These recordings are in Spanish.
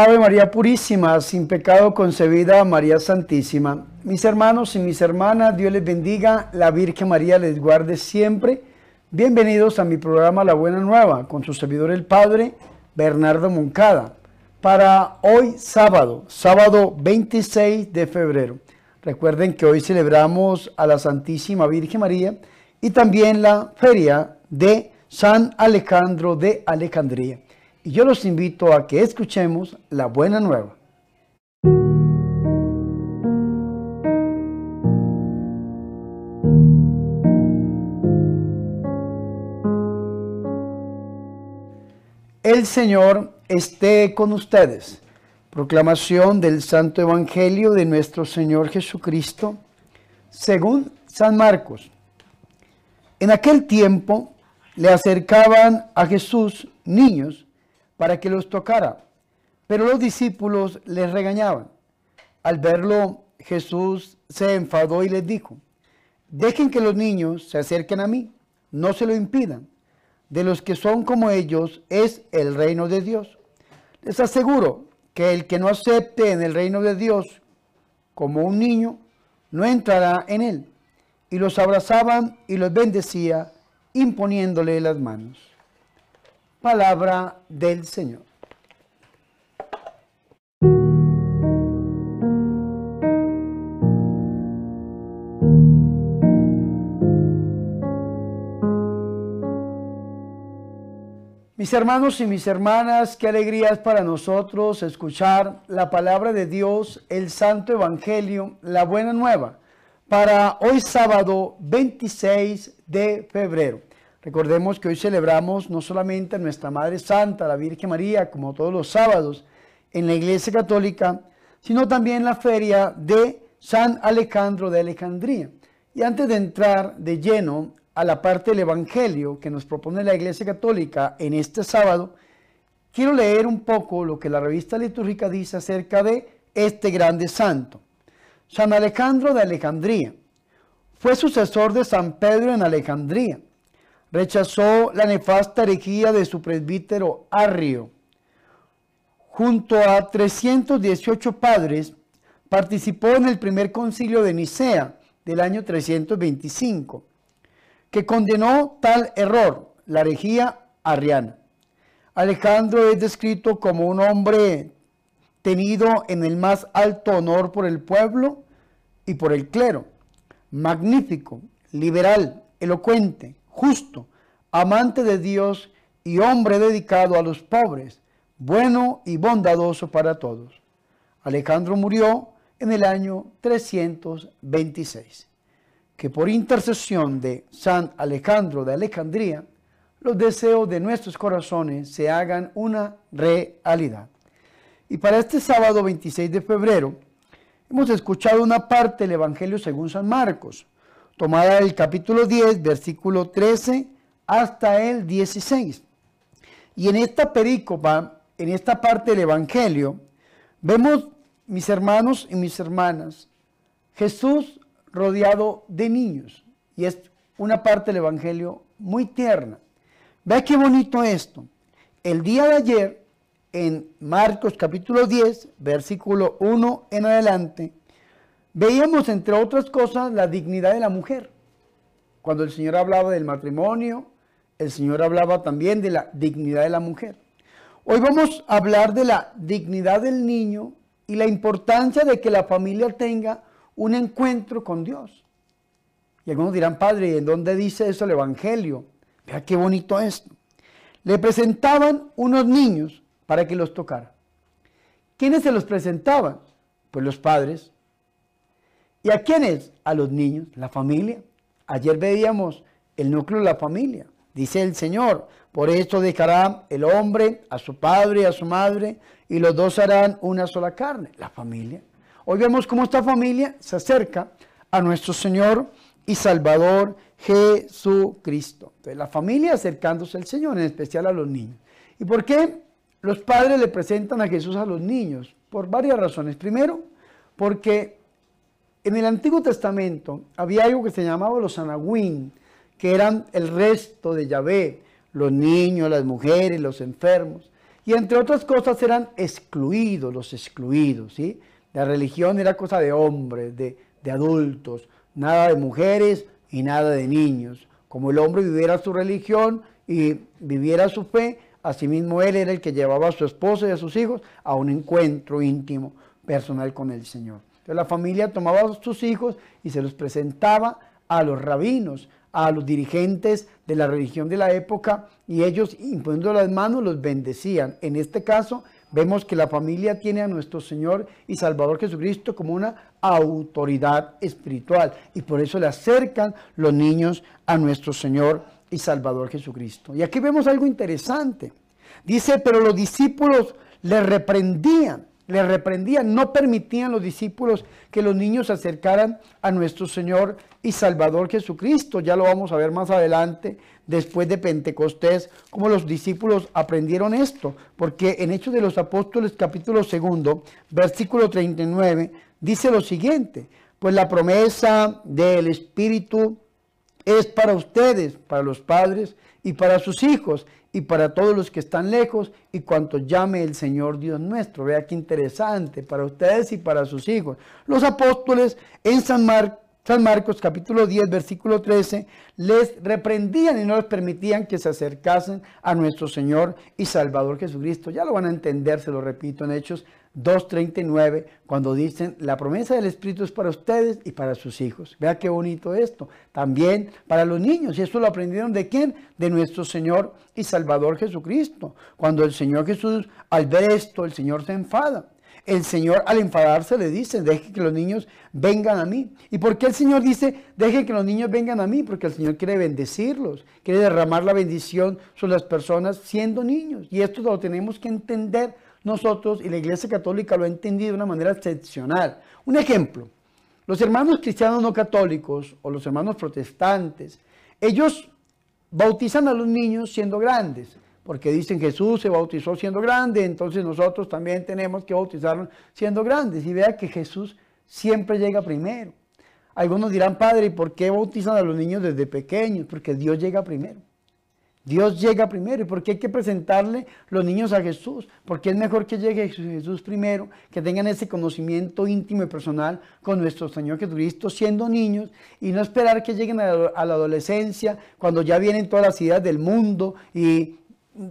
Ave María Purísima, sin pecado concebida, María Santísima. Mis hermanos y mis hermanas, Dios les bendiga, la Virgen María les guarde siempre. Bienvenidos a mi programa La Buena Nueva, con su servidor el Padre Bernardo Moncada, para hoy sábado, sábado 26 de febrero. Recuerden que hoy celebramos a la Santísima Virgen María y también la feria de San Alejandro de Alejandría. Y yo los invito a que escuchemos la buena nueva. El Señor esté con ustedes. Proclamación del Santo Evangelio de nuestro Señor Jesucristo, según San Marcos. En aquel tiempo le acercaban a Jesús niños para que los tocara, pero los discípulos les regañaban. Al verlo, Jesús se enfadó y les dijo, dejen que los niños se acerquen a mí, no se lo impidan. De los que son como ellos es el reino de Dios. Les aseguro que el que no acepte en el reino de Dios como un niño, no entrará en él. Y los abrazaban y los bendecía imponiéndole las manos. Palabra del Señor. Mis hermanos y mis hermanas, qué alegría es para nosotros escuchar la palabra de Dios, el Santo Evangelio, la buena nueva para hoy sábado 26 de febrero. Recordemos que hoy celebramos no solamente a nuestra Madre Santa, la Virgen María, como todos los sábados en la Iglesia Católica, sino también la feria de San Alejandro de Alejandría. Y antes de entrar de lleno a la parte del Evangelio que nos propone la Iglesia Católica en este sábado, quiero leer un poco lo que la revista litúrgica dice acerca de este grande santo. San Alejandro de Alejandría fue sucesor de San Pedro en Alejandría. Rechazó la nefasta herejía de su presbítero Arrio. Junto a 318 padres, participó en el primer concilio de Nicea del año 325, que condenó tal error, la herejía arriana. Alejandro es descrito como un hombre tenido en el más alto honor por el pueblo y por el clero, magnífico, liberal, elocuente, justo, amante de Dios y hombre dedicado a los pobres, bueno y bondadoso para todos. Alejandro murió en el año 326. Que por intercesión de San Alejandro de Alejandría, los deseos de nuestros corazones se hagan una realidad. Y para este sábado 26 de febrero hemos escuchado una parte del Evangelio según San Marcos, tomada del capítulo 10, versículo 13 hasta el 16. Y en esta perícopa, en esta parte del Evangelio, vemos, mis hermanos y mis hermanas, Jesús rodeado de niños. Y es una parte del Evangelio muy tierna. Vea qué bonito esto. El día de ayer en Marcos capítulo 10, versículo 1 en adelante, veíamos entre otras cosas la dignidad de la mujer. Cuando el Señor hablaba del matrimonio, el Señor hablaba también de la dignidad de la mujer. Hoy vamos a hablar de la dignidad del niño y la importancia de que la familia tenga un encuentro con Dios. Y algunos dirán, Padre, ¿en dónde dice eso el Evangelio? Vea qué bonito esto. Le presentaban unos niños para que los tocara. ¿Quiénes se los presentaban? Pues los padres. ¿Y a quiénes? A los niños, la familia. Ayer veíamos el núcleo de la familia. Dice el Señor, por esto dejará el hombre a su padre y a su madre, y los dos harán una sola carne, la familia. Hoy vemos cómo esta familia se acerca a nuestro Señor y Salvador Jesucristo. Entonces, la familia acercándose al Señor, en especial a los niños. ¿Y por qué? Los padres le presentan a Jesús a los niños por varias razones. Primero, porque en el Antiguo Testamento había algo que se llamaba los anahuín, que eran el resto de Yahvé, los niños, las mujeres, los enfermos. Y entre otras cosas eran excluidos, los excluidos, ¿sí? La religión era cosa de hombres, de, de adultos, nada de mujeres y nada de niños. Como el hombre viviera su religión y viviera su fe, asimismo él era el que llevaba a su esposa y a sus hijos a un encuentro íntimo, personal con el Señor. La familia tomaba a sus hijos y se los presentaba a los rabinos, a los dirigentes de la religión de la época y ellos imponiendo las manos los bendecían. En este caso vemos que la familia tiene a nuestro Señor y Salvador Jesucristo como una autoridad espiritual y por eso le acercan los niños a nuestro Señor y Salvador Jesucristo. Y aquí vemos algo interesante. Dice, pero los discípulos le reprendían le reprendían, no permitían los discípulos que los niños se acercaran a nuestro Señor y Salvador Jesucristo. Ya lo vamos a ver más adelante, después de Pentecostés, cómo los discípulos aprendieron esto, porque en Hechos de los Apóstoles capítulo segundo, versículo 39, dice lo siguiente, pues la promesa del Espíritu es para ustedes, para los padres y para sus hijos y para todos los que están lejos y cuanto llame el Señor Dios nuestro. Vea qué interesante para ustedes y para sus hijos. Los apóstoles en San, San Marcos capítulo 10 versículo 13 les reprendían y no les permitían que se acercasen a nuestro Señor y Salvador Jesucristo. Ya lo van a entender, se lo repito en Hechos 2.39, cuando dicen, la promesa del Espíritu es para ustedes y para sus hijos. Vea qué bonito esto. También para los niños. Y esto lo aprendieron de quién? De nuestro Señor y Salvador Jesucristo. Cuando el Señor Jesús, al ver esto, el Señor se enfada. El Señor al enfadarse le dice, deje que los niños vengan a mí. ¿Y por qué el Señor dice, deje que los niños vengan a mí? Porque el Señor quiere bendecirlos, quiere derramar la bendición sobre las personas siendo niños. Y esto lo tenemos que entender nosotros y la Iglesia Católica lo ha entendido de una manera excepcional. Un ejemplo, los hermanos cristianos no católicos o los hermanos protestantes, ellos bautizan a los niños siendo grandes, porque dicen Jesús se bautizó siendo grande, entonces nosotros también tenemos que bautizarlos siendo grandes. Y vea que Jesús siempre llega primero. Algunos dirán, Padre, ¿y por qué bautizan a los niños desde pequeños? Porque Dios llega primero. Dios llega primero. ¿Y por qué hay que presentarle los niños a Jesús? Porque es mejor que llegue Jesús primero, que tengan ese conocimiento íntimo y personal con nuestro Señor Jesucristo siendo niños y no esperar que lleguen a la adolescencia cuando ya vienen todas las ideas del mundo y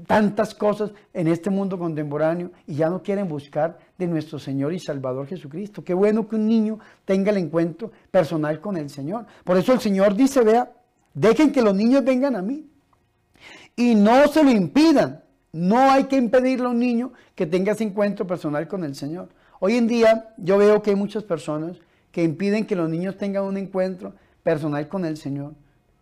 tantas cosas en este mundo contemporáneo y ya no quieren buscar de nuestro Señor y Salvador Jesucristo. Qué bueno que un niño tenga el encuentro personal con el Señor. Por eso el Señor dice, vea, dejen que los niños vengan a mí y no se lo impidan. No hay que impedirle a un niño que tenga ese encuentro personal con el Señor. Hoy en día yo veo que hay muchas personas que impiden que los niños tengan un encuentro personal con el Señor.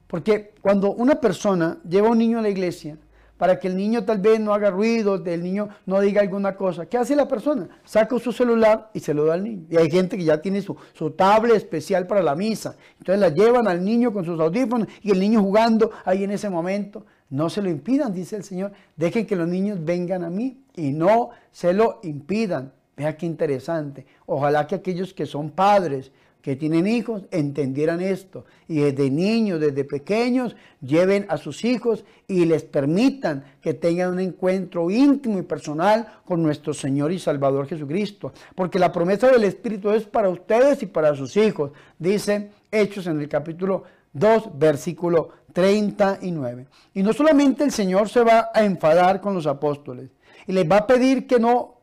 Porque cuando una persona lleva a un niño a la iglesia, para que el niño tal vez no haga ruido, el niño no diga alguna cosa. ¿Qué hace la persona? Saca su celular y se lo da al niño. Y hay gente que ya tiene su, su tablet especial para la misa. Entonces la llevan al niño con sus audífonos y el niño jugando ahí en ese momento. No se lo impidan, dice el Señor. Dejen que los niños vengan a mí y no se lo impidan. Vea qué interesante. Ojalá que aquellos que son padres, que tienen hijos, entendieran esto. Y desde niños, desde pequeños, lleven a sus hijos y les permitan que tengan un encuentro íntimo y personal con nuestro Señor y Salvador Jesucristo. Porque la promesa del Espíritu es para ustedes y para sus hijos. Dice Hechos en el capítulo 2, versículo 39. Y no solamente el Señor se va a enfadar con los apóstoles y les va a pedir que no,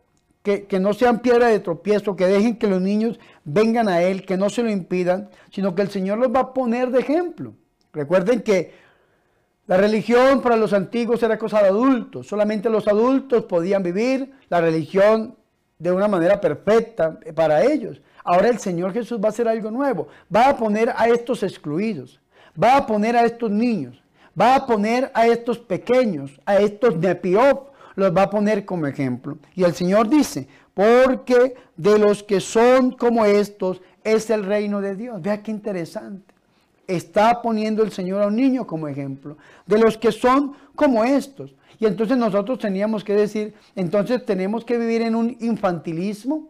que, no sean piedra de tropiezo, que dejen que los niños vengan a Él, que no se lo impidan, sino que el Señor los va a poner de ejemplo. Recuerden que la religión para los antiguos era cosa de adultos, solamente los adultos podían vivir la religión de una manera perfecta para ellos. Ahora el Señor Jesús va a hacer algo nuevo, va a poner a estos excluidos, va a poner a estos niños, va a poner a estos pequeños, a estos nepiop, los va a poner como ejemplo. Y el Señor dice, porque de los que son como estos es el reino de Dios. Vea qué interesante. Está poniendo el Señor a un niño como ejemplo. De los que son como estos. Y entonces nosotros teníamos que decir, entonces tenemos que vivir en un infantilismo.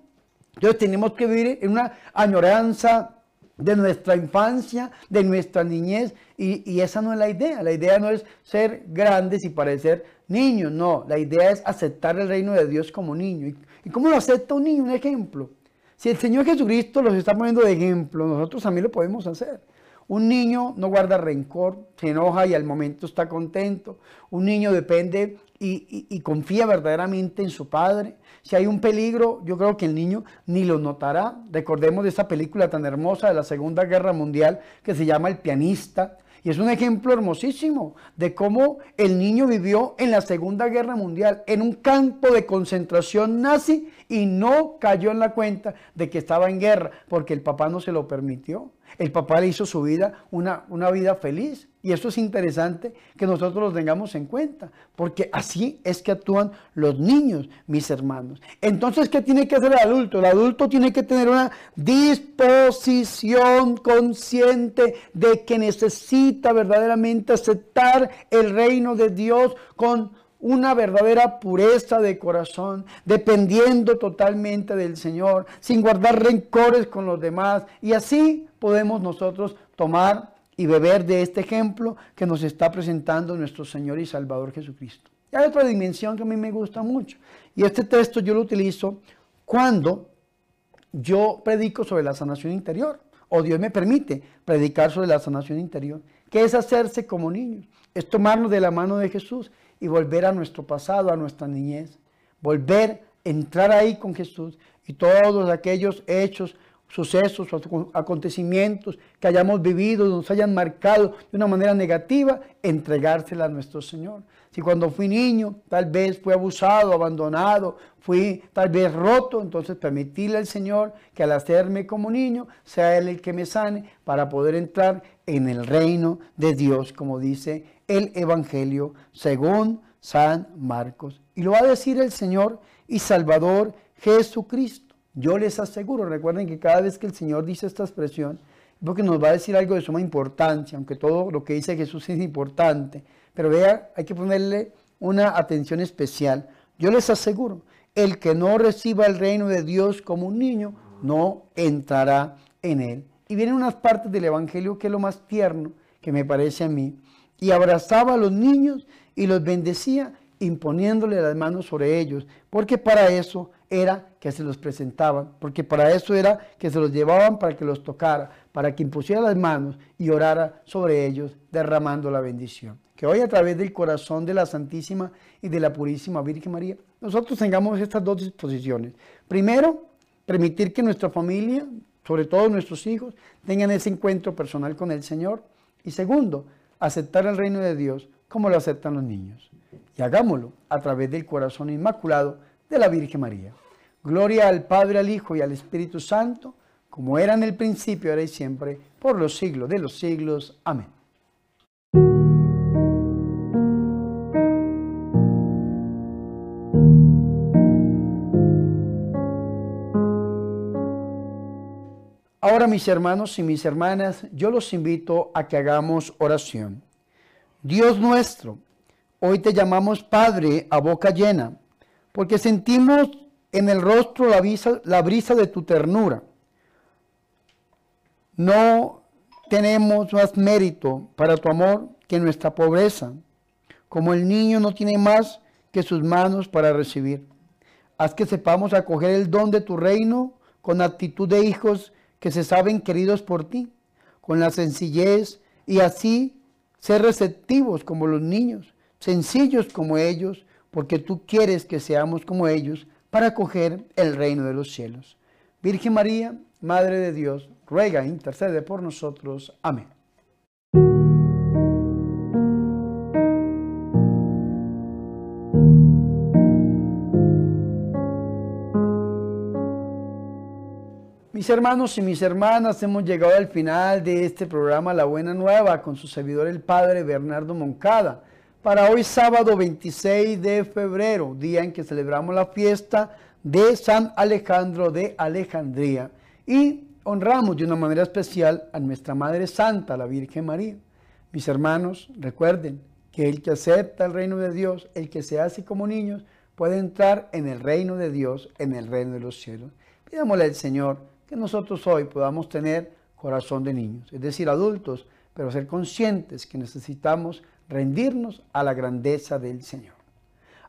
Entonces tenemos que vivir en una añoranza de nuestra infancia, de nuestra niñez, y, esa no es la idea. La idea no es ser grandes y parecer niños, no. La idea es aceptar el reino de Dios como niño. ¿Y, y cómo lo acepta un niño? Un ejemplo. Si el Señor Jesucristo los está poniendo de ejemplo, nosotros también lo podemos hacer. Un niño no guarda rencor, se enoja y al momento está contento. Un niño depende y, confía verdaderamente en su padre. Si hay un peligro, yo creo que el niño ni lo notará. Recordemos de esa película tan hermosa de la Segunda Guerra Mundial que se llama El pianista. Y es un ejemplo hermosísimo de cómo el niño vivió en la Segunda Guerra Mundial, en un campo de concentración nazi y no cayó en la cuenta de que estaba en guerra, porque el papá no se lo permitió. El papá le hizo su vida una, una vida feliz. Y eso es interesante que nosotros lo tengamos en cuenta, porque así es que actúan los niños, mis hermanos. Entonces, ¿qué tiene que hacer el adulto? El adulto tiene que tener una disposición consciente de que necesita verdaderamente aceptar el reino de Dios con una verdadera pureza de corazón, dependiendo totalmente del Señor, sin guardar rencores con los demás. Y así podemos nosotros tomar y beber de este ejemplo que nos está presentando nuestro Señor y Salvador Jesucristo. Y hay otra dimensión que a mí me gusta mucho. Y este texto yo lo utilizo cuando yo predico sobre la sanación interior. O Dios me permite predicar sobre la sanación interior. Que es hacerse como niños. Es tomarnos de la mano de Jesús y volver a nuestro pasado, a nuestra niñez. Volver, entrar ahí con Jesús y todos aquellos hechos sucesos o acontecimientos que hayamos vivido, nos hayan marcado de una manera negativa, entregársela a nuestro Señor. Si cuando fui niño tal vez fui abusado, abandonado, fui tal vez roto, entonces permitirle al Señor que al hacerme como niño sea Él el que me sane para poder entrar en el reino de Dios, como dice el Evangelio según San Marcos. Y lo va a decir el Señor y Salvador Jesucristo. Yo les aseguro, recuerden que cada vez que el Señor dice esta expresión, porque nos va a decir algo de suma importancia, aunque todo lo que dice Jesús es importante. Pero vea, hay que ponerle una atención especial. Yo les aseguro, el que no reciba el reino de Dios como un niño, no entrará en él. Y vienen unas partes del Evangelio que es lo más tierno que me parece a mí. Y abrazaba a los niños y los bendecía imponiéndole las manos sobre ellos, porque para eso era que se los presentaban, porque para eso era que se los llevaban para que los tocara, para que impusiera las manos y orara sobre ellos, derramando la bendición. Que hoy a través del corazón de la Santísima y de la Purísima Virgen María, nosotros tengamos estas dos disposiciones. Primero, permitir que nuestra familia, sobre todo nuestros hijos, tengan ese encuentro personal con el Señor. Y segundo, aceptar el reino de Dios como lo aceptan los niños. Y hagámoslo a través del corazón inmaculado de la Virgen María. Gloria al Padre, al Hijo y al Espíritu Santo, como era en el principio, ahora y siempre, por los siglos de los siglos. Amén. Ahora mis hermanos y mis hermanas, yo los invito a que hagamos oración. Dios nuestro, hoy te llamamos Padre a boca llena, porque sentimos en el rostro la brisa, la brisa de tu ternura. No tenemos más mérito para tu amor que nuestra pobreza, como el niño no tiene más que sus manos para recibir. Haz que sepamos acoger el don de tu reino con actitud de hijos que se saben queridos por ti, con la sencillez y así ser receptivos como los niños, sencillos como ellos, porque tú quieres que seamos como ellos para acoger el reino de los cielos. Virgen María, Madre de Dios, ruega, intercede por nosotros. Amén. Mis hermanos y mis hermanas, hemos llegado al final de este programa La Buena Nueva con su servidor el Padre Bernardo Moncada para hoy sábado 26 de febrero, día en que celebramos la fiesta de San Alejandro de Alejandría y honramos de una manera especial a nuestra Madre Santa, la Virgen María. Mis hermanos, recuerden que el que acepta el reino de Dios, el que se hace como niños, puede entrar en el reino de Dios, en el reino de los cielos. Pidámosle al Señor que nosotros hoy podamos tener corazón de niños, es decir, adultos, pero ser conscientes que necesitamos rendirnos a la grandeza del Señor.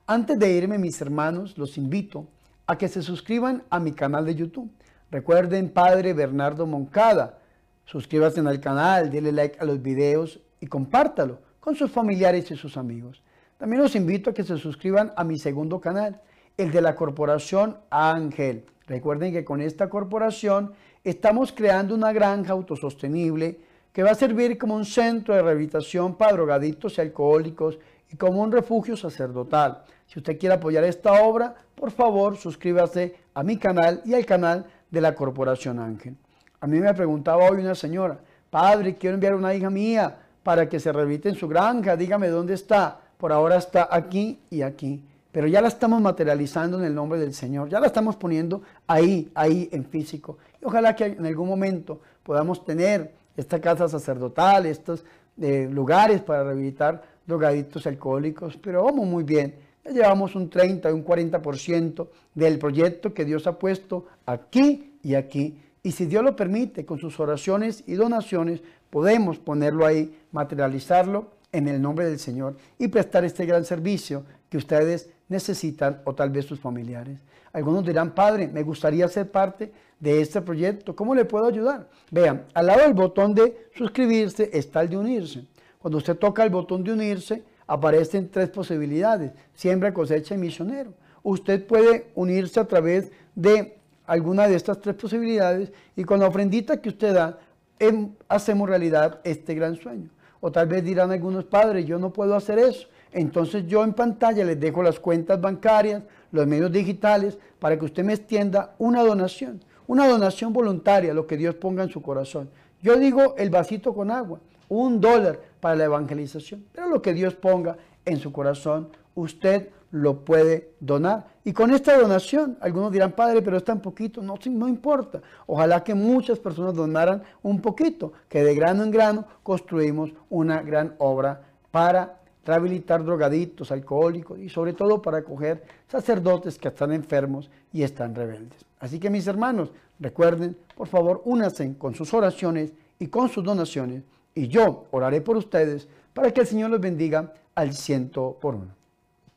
Antes de irme, mis hermanos, los invito a que se suscriban a mi canal de YouTube. Recuerden, Padre Bernardo Moncada, suscríbase al canal, denle like a los videos y compártalo con sus familiares y sus amigos. También los invito a que se suscriban a mi segundo canal, el de la Corporación Ángel. Recuerden que con esta corporación estamos creando una granja autosostenible que va a servir como un centro de rehabilitación para drogadictos y alcohólicos y como un refugio sacerdotal. Si usted quiere apoyar esta obra, por favor suscríbase a mi canal y al canal de la Corporación Ángel. A mí me preguntaba hoy una señora, padre, quiero enviar una hija mía para que se rehabilite en su granja, dígame dónde está. Por ahora está aquí y aquí pero ya la estamos materializando en el nombre del Señor, ya la estamos poniendo ahí, ahí en físico. Y ojalá que en algún momento podamos tener esta casa sacerdotal, estos eh, lugares para rehabilitar drogadictos alcohólicos, pero vamos muy bien. Llevamos un 30 y un 40% del proyecto que Dios ha puesto aquí y aquí. Y si Dios lo permite, con sus oraciones y donaciones, podemos ponerlo ahí, materializarlo en el nombre del Señor y prestar este gran servicio que ustedes necesitan o tal vez sus familiares. Algunos dirán, Padre, me gustaría ser parte de este proyecto. ¿Cómo le puedo ayudar? Vean, al lado del botón de suscribirse está el de unirse. Cuando usted toca el botón de unirse, aparecen tres posibilidades. Siembra, cosecha y misionero. Usted puede unirse a través de alguna de estas tres posibilidades y con la ofrendita que usted da, em, hacemos realidad este gran sueño. O tal vez dirán algunos padres, yo no puedo hacer eso. Entonces yo en pantalla les dejo las cuentas bancarias, los medios digitales, para que usted me extienda una donación, una donación voluntaria, lo que Dios ponga en su corazón. Yo digo el vasito con agua, un dólar para la evangelización, pero lo que Dios ponga en su corazón, usted lo puede donar. Y con esta donación, algunos dirán, Padre, pero es tan poquito, no, no importa. Ojalá que muchas personas donaran un poquito, que de grano en grano construimos una gran obra para rehabilitar drogadictos, alcohólicos y sobre todo para acoger sacerdotes que están enfermos y están rebeldes. Así que mis hermanos, recuerden, por favor, únanse con sus oraciones y con sus donaciones y yo oraré por ustedes para que el Señor los bendiga al ciento por uno.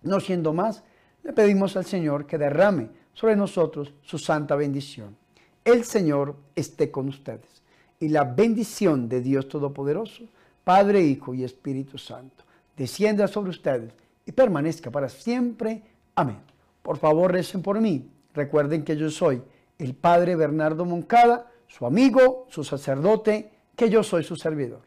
No siendo más, le pedimos al Señor que derrame sobre nosotros su santa bendición. El Señor esté con ustedes y la bendición de Dios Todopoderoso, Padre, Hijo y Espíritu Santo descienda sobre ustedes y permanezca para siempre. Amén. Por favor, recen por mí. Recuerden que yo soy el Padre Bernardo Moncada, su amigo, su sacerdote, que yo soy su servidor.